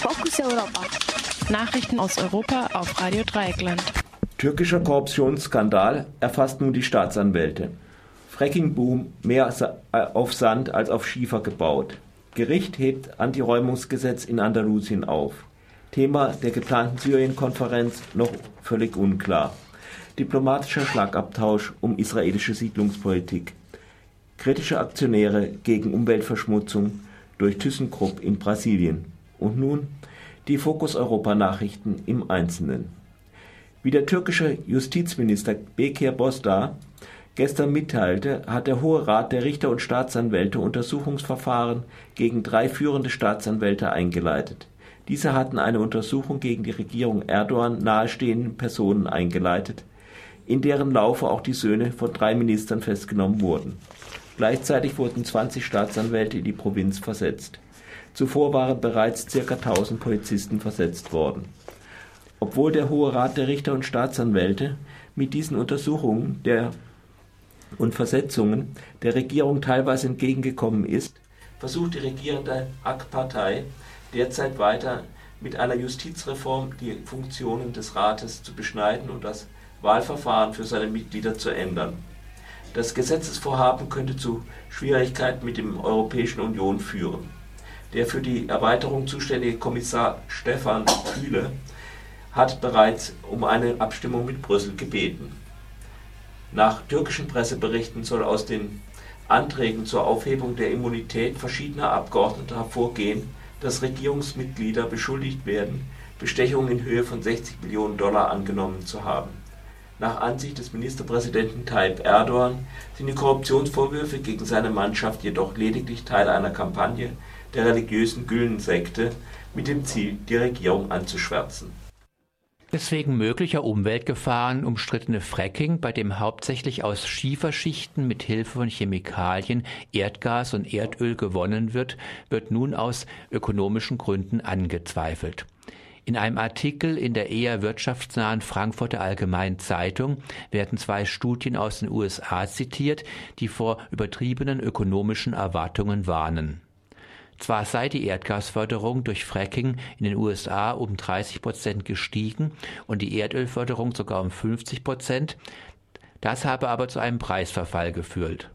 Fokus Europa. Nachrichten aus Europa auf Radio Dreieckland. Türkischer Korruptionsskandal erfasst nun die Staatsanwälte. Frackingboom mehr äh, auf Sand als auf Schiefer gebaut. Gericht hebt Antiräumungsgesetz in Andalusien auf. Thema der geplanten Syrien-Konferenz noch völlig unklar. Diplomatischer Schlagabtausch um israelische Siedlungspolitik. Kritische Aktionäre gegen Umweltverschmutzung durch ThyssenKrupp in Brasilien. Und nun die Fokus Europa Nachrichten im Einzelnen. Wie der türkische Justizminister Bekir Bozdar gestern mitteilte, hat der Hohe Rat der Richter und Staatsanwälte Untersuchungsverfahren gegen drei führende Staatsanwälte eingeleitet. Diese hatten eine Untersuchung gegen die Regierung Erdogan nahestehenden Personen eingeleitet, in deren Laufe auch die Söhne von drei Ministern festgenommen wurden. Gleichzeitig wurden 20 Staatsanwälte in die Provinz versetzt. Zuvor waren bereits ca. 1000 Polizisten versetzt worden. Obwohl der Hohe Rat der Richter und Staatsanwälte mit diesen Untersuchungen der und Versetzungen der Regierung teilweise entgegengekommen ist, versucht die regierende AK-Partei derzeit weiter mit einer Justizreform die Funktionen des Rates zu beschneiden und das Wahlverfahren für seine Mitglieder zu ändern. Das Gesetzesvorhaben könnte zu Schwierigkeiten mit der Europäischen Union führen. Der für die Erweiterung zuständige Kommissar Stefan Kühle hat bereits um eine Abstimmung mit Brüssel gebeten. Nach türkischen Presseberichten soll aus den Anträgen zur Aufhebung der Immunität verschiedener Abgeordneter hervorgehen, dass Regierungsmitglieder beschuldigt werden, Bestechungen in Höhe von 60 Millionen Dollar angenommen zu haben. Nach Ansicht des Ministerpräsidenten Tayyip Erdogan sind die Korruptionsvorwürfe gegen seine Mannschaft jedoch lediglich Teil einer Kampagne der religiösen Gülen-Sekte mit dem Ziel, die Regierung anzuschwärzen Deswegen möglicher Umweltgefahren umstrittene Fracking, bei dem hauptsächlich aus Schieferschichten mit Hilfe von Chemikalien Erdgas und Erdöl gewonnen wird, wird nun aus ökonomischen Gründen angezweifelt. In einem Artikel in der eher wirtschaftsnahen Frankfurter Allgemeinen Zeitung werden zwei Studien aus den USA zitiert, die vor übertriebenen ökonomischen Erwartungen warnen. Zwar sei die Erdgasförderung durch Fracking in den USA um 30 Prozent gestiegen und die Erdölförderung sogar um 50 Prozent, das habe aber zu einem Preisverfall geführt.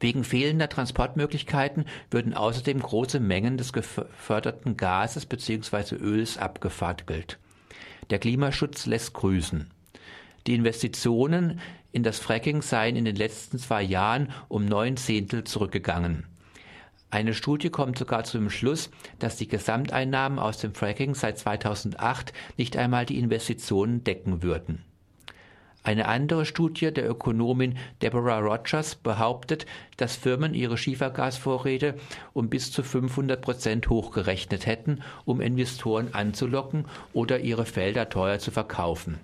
Wegen fehlender Transportmöglichkeiten würden außerdem große Mengen des geförderten Gases bzw. Öls abgefackelt. Der Klimaschutz lässt grüßen. Die Investitionen in das Fracking seien in den letzten zwei Jahren um neun Zehntel zurückgegangen. Eine Studie kommt sogar zu dem Schluss, dass die Gesamteinnahmen aus dem Fracking seit 2008 nicht einmal die Investitionen decken würden. Eine andere Studie der Ökonomin Deborah Rogers behauptet, dass Firmen ihre Schiefergasvorräte um bis zu 500 Prozent hochgerechnet hätten, um Investoren anzulocken oder ihre Felder teuer zu verkaufen.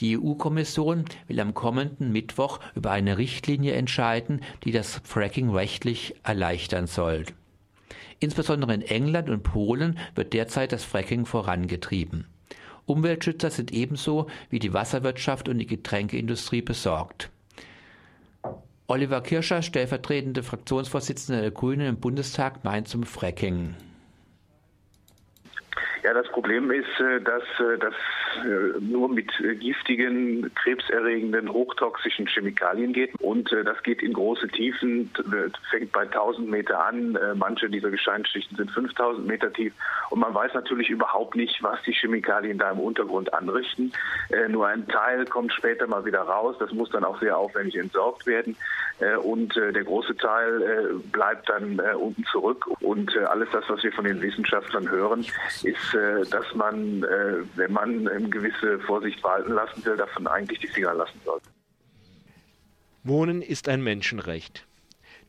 Die EU-Kommission will am kommenden Mittwoch über eine Richtlinie entscheiden, die das Fracking rechtlich erleichtern soll. Insbesondere in England und Polen wird derzeit das Fracking vorangetrieben. Umweltschützer sind ebenso wie die Wasserwirtschaft und die Getränkeindustrie besorgt. Oliver Kirscher, stellvertretende Fraktionsvorsitzender der Grünen im Bundestag, meint zum Fracking. Ja, das Problem ist, äh, dass äh, das nur mit giftigen, krebserregenden, hochtoxischen Chemikalien geht. Und das geht in große Tiefen, fängt bei 1000 Meter an. Manche dieser Gesteinsschichten sind 5000 Meter tief. Und man weiß natürlich überhaupt nicht, was die Chemikalien da im Untergrund anrichten. Nur ein Teil kommt später mal wieder raus. Das muss dann auch sehr aufwendig entsorgt werden. Und der große Teil bleibt dann unten zurück. Und alles das, was wir von den Wissenschaftlern hören, ist äh, dass man, äh, wenn man eine gewisse Vorsicht walten lassen will, davon eigentlich die Finger lassen sollte. Wohnen ist ein Menschenrecht.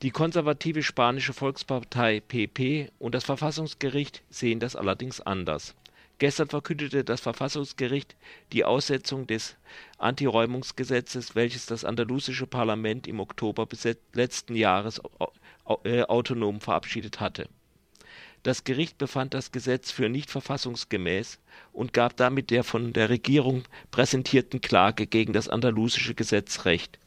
Die konservative spanische Volkspartei PP und das Verfassungsgericht sehen das allerdings anders. Gestern verkündete das Verfassungsgericht die Aussetzung des Antiräumungsgesetzes, welches das andalusische Parlament im Oktober letzten Jahres äh, autonom verabschiedet hatte. Das Gericht befand das Gesetz für nicht verfassungsgemäß und gab damit der von der Regierung präsentierten Klage gegen das andalusische Gesetz Recht.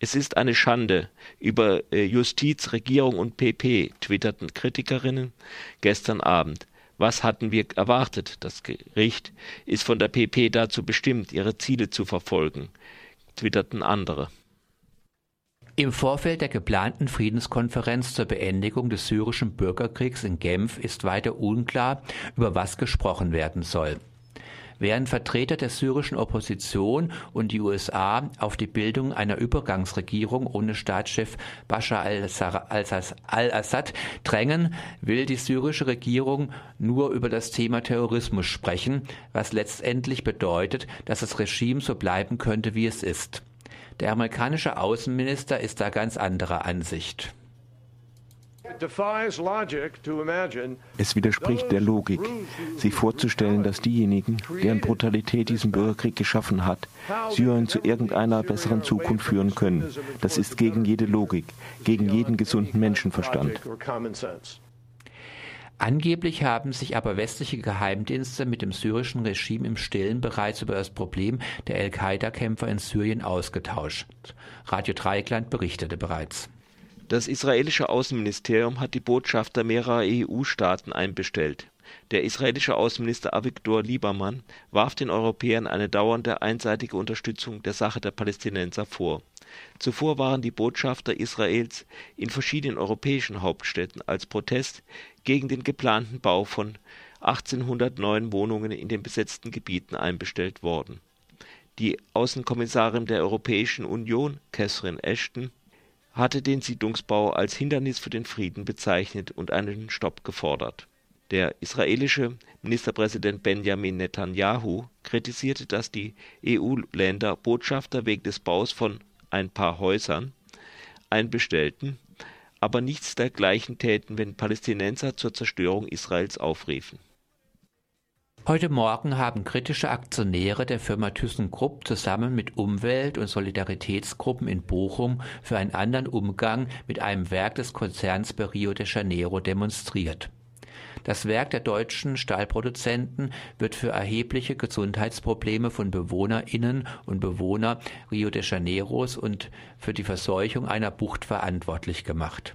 Es ist eine Schande über äh, Justiz, Regierung und PP, twitterten Kritikerinnen gestern Abend. Was hatten wir erwartet? Das Gericht ist von der PP dazu bestimmt, ihre Ziele zu verfolgen, twitterten andere. Im Vorfeld der geplanten Friedenskonferenz zur Beendigung des syrischen Bürgerkriegs in Genf ist weiter unklar, über was gesprochen werden soll. Während Vertreter der syrischen Opposition und die USA auf die Bildung einer Übergangsregierung ohne Staatschef Bashar al-Assad drängen, will die syrische Regierung nur über das Thema Terrorismus sprechen, was letztendlich bedeutet, dass das Regime so bleiben könnte, wie es ist. Der amerikanische Außenminister ist da ganz anderer Ansicht. Es widerspricht der Logik, sich vorzustellen, dass diejenigen, deren Brutalität diesen Bürgerkrieg geschaffen hat, Syrien zu irgendeiner besseren Zukunft führen können. Das ist gegen jede Logik, gegen jeden gesunden Menschenverstand. Angeblich haben sich aber westliche Geheimdienste mit dem syrischen Regime im Stillen bereits über das Problem der Al-Qaida-Kämpfer in Syrien ausgetauscht. Radio Dreieckland berichtete bereits. Das israelische Außenministerium hat die Botschafter mehrerer EU-Staaten einbestellt. Der israelische Außenminister Avigdor Liebermann warf den Europäern eine dauernde einseitige Unterstützung der Sache der Palästinenser vor. Zuvor waren die Botschafter Israels in verschiedenen europäischen Hauptstädten als Protest gegen den geplanten Bau von 1800 neuen Wohnungen in den besetzten Gebieten einbestellt worden. Die Außenkommissarin der Europäischen Union, Catherine Ashton, hatte den Siedlungsbau als Hindernis für den Frieden bezeichnet und einen Stopp gefordert. Der israelische Ministerpräsident Benjamin Netanyahu kritisierte, dass die EU-Länder Botschafter wegen des Baus von ein paar Häusern einbestellten, aber nichts dergleichen täten, wenn Palästinenser zur Zerstörung Israels aufriefen. Heute Morgen haben kritische Aktionäre der Firma ThyssenKrupp zusammen mit Umwelt- und Solidaritätsgruppen in Bochum für einen anderen Umgang mit einem Werk des Konzerns bei Rio de Janeiro demonstriert. Das Werk der deutschen Stahlproduzenten wird für erhebliche Gesundheitsprobleme von Bewohnerinnen und Bewohner Rio de Janeiros und für die Verseuchung einer Bucht verantwortlich gemacht.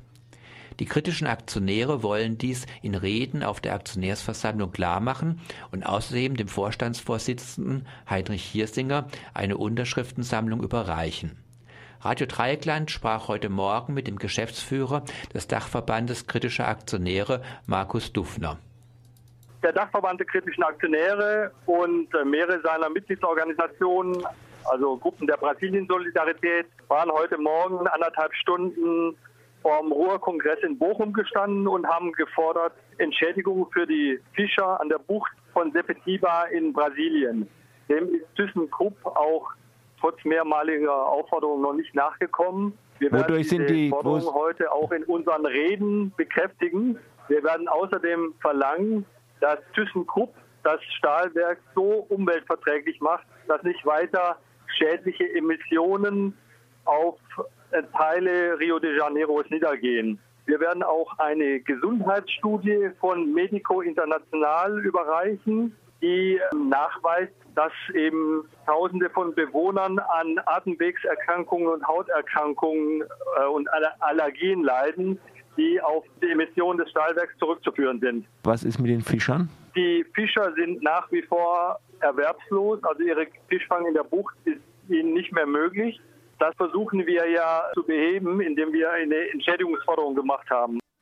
Die kritischen Aktionäre wollen dies in Reden auf der Aktionärsversammlung klarmachen und außerdem dem Vorstandsvorsitzenden Heinrich Hirsinger eine Unterschriftensammlung überreichen. Radio Dreieckland sprach heute Morgen mit dem Geschäftsführer des Dachverbandes kritischer Aktionäre, Markus Dufner. Der Dachverband der kritischen Aktionäre und äh, mehrere seiner Mitgliedsorganisationen, also Gruppen der Brasilien-Solidarität, waren heute Morgen anderthalb Stunden vom Ruhrkongress in Bochum gestanden und haben gefordert Entschädigung für die Fischer an der Bucht von Sepetiba in Brasilien. Dem ist ThyssenKrupp auch trotz mehrmaliger Aufforderungen noch nicht nachgekommen. Wir werden Wodurch sind die Forderungen heute auch in unseren Reden bekräftigen. Wir werden außerdem verlangen, dass ThyssenKrupp das Stahlwerk so umweltverträglich macht, dass nicht weiter schädliche Emissionen auf Teile Rio de Janeiros niedergehen. Wir werden auch eine Gesundheitsstudie von Medico International überreichen, die nachweist, dass eben Tausende von Bewohnern an Atemwegserkrankungen und Hauterkrankungen äh, und Allergien leiden, die auf die Emissionen des Stahlwerks zurückzuführen sind. Was ist mit den Fischern? Die Fischer sind nach wie vor erwerbslos, also ihre Fischfang in der Bucht ist ihnen nicht mehr möglich. Das versuchen wir ja zu beheben, indem wir eine Entschädigungsforderung gemacht haben.